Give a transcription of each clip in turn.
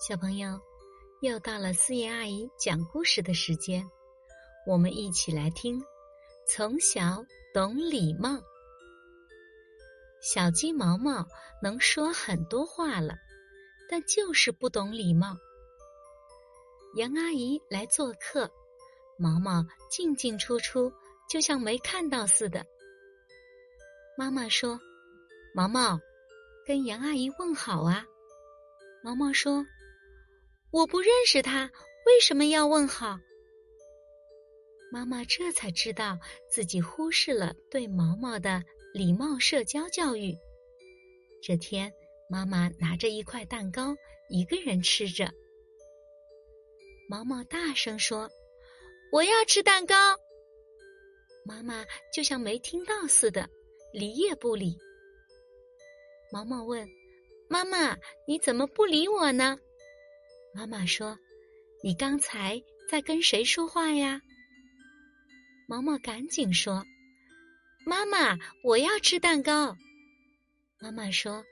小朋友，又到了思妍阿姨讲故事的时间，我们一起来听《从小懂礼貌》。小鸡毛毛能说很多话了，但就是不懂礼貌。杨阿姨来做客，毛毛进进出出，就像没看到似的。妈妈说：“毛毛，跟杨阿姨问好啊。”毛毛说。我不认识他，为什么要问好？妈妈这才知道自己忽视了对毛毛的礼貌社交教育。这天，妈妈拿着一块蛋糕，一个人吃着。毛毛大声说：“我要吃蛋糕。”妈妈就像没听到似的，理也不理。毛毛问：“妈妈，你怎么不理我呢？”妈妈说：“你刚才在跟谁说话呀？”毛毛赶紧说：“妈妈，我要吃蛋糕。”妈妈说：“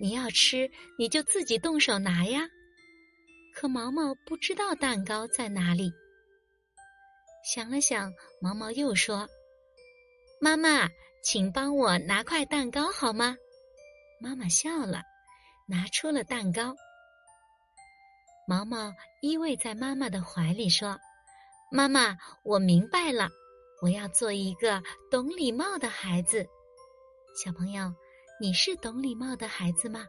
你要吃，你就自己动手拿呀。”可毛毛不知道蛋糕在哪里。想了想，毛毛又说：“妈妈，请帮我拿块蛋糕好吗？”妈妈笑了，拿出了蛋糕。毛毛依偎在妈妈的怀里说：“妈妈，我明白了，我要做一个懂礼貌的孩子。小朋友，你是懂礼貌的孩子吗？”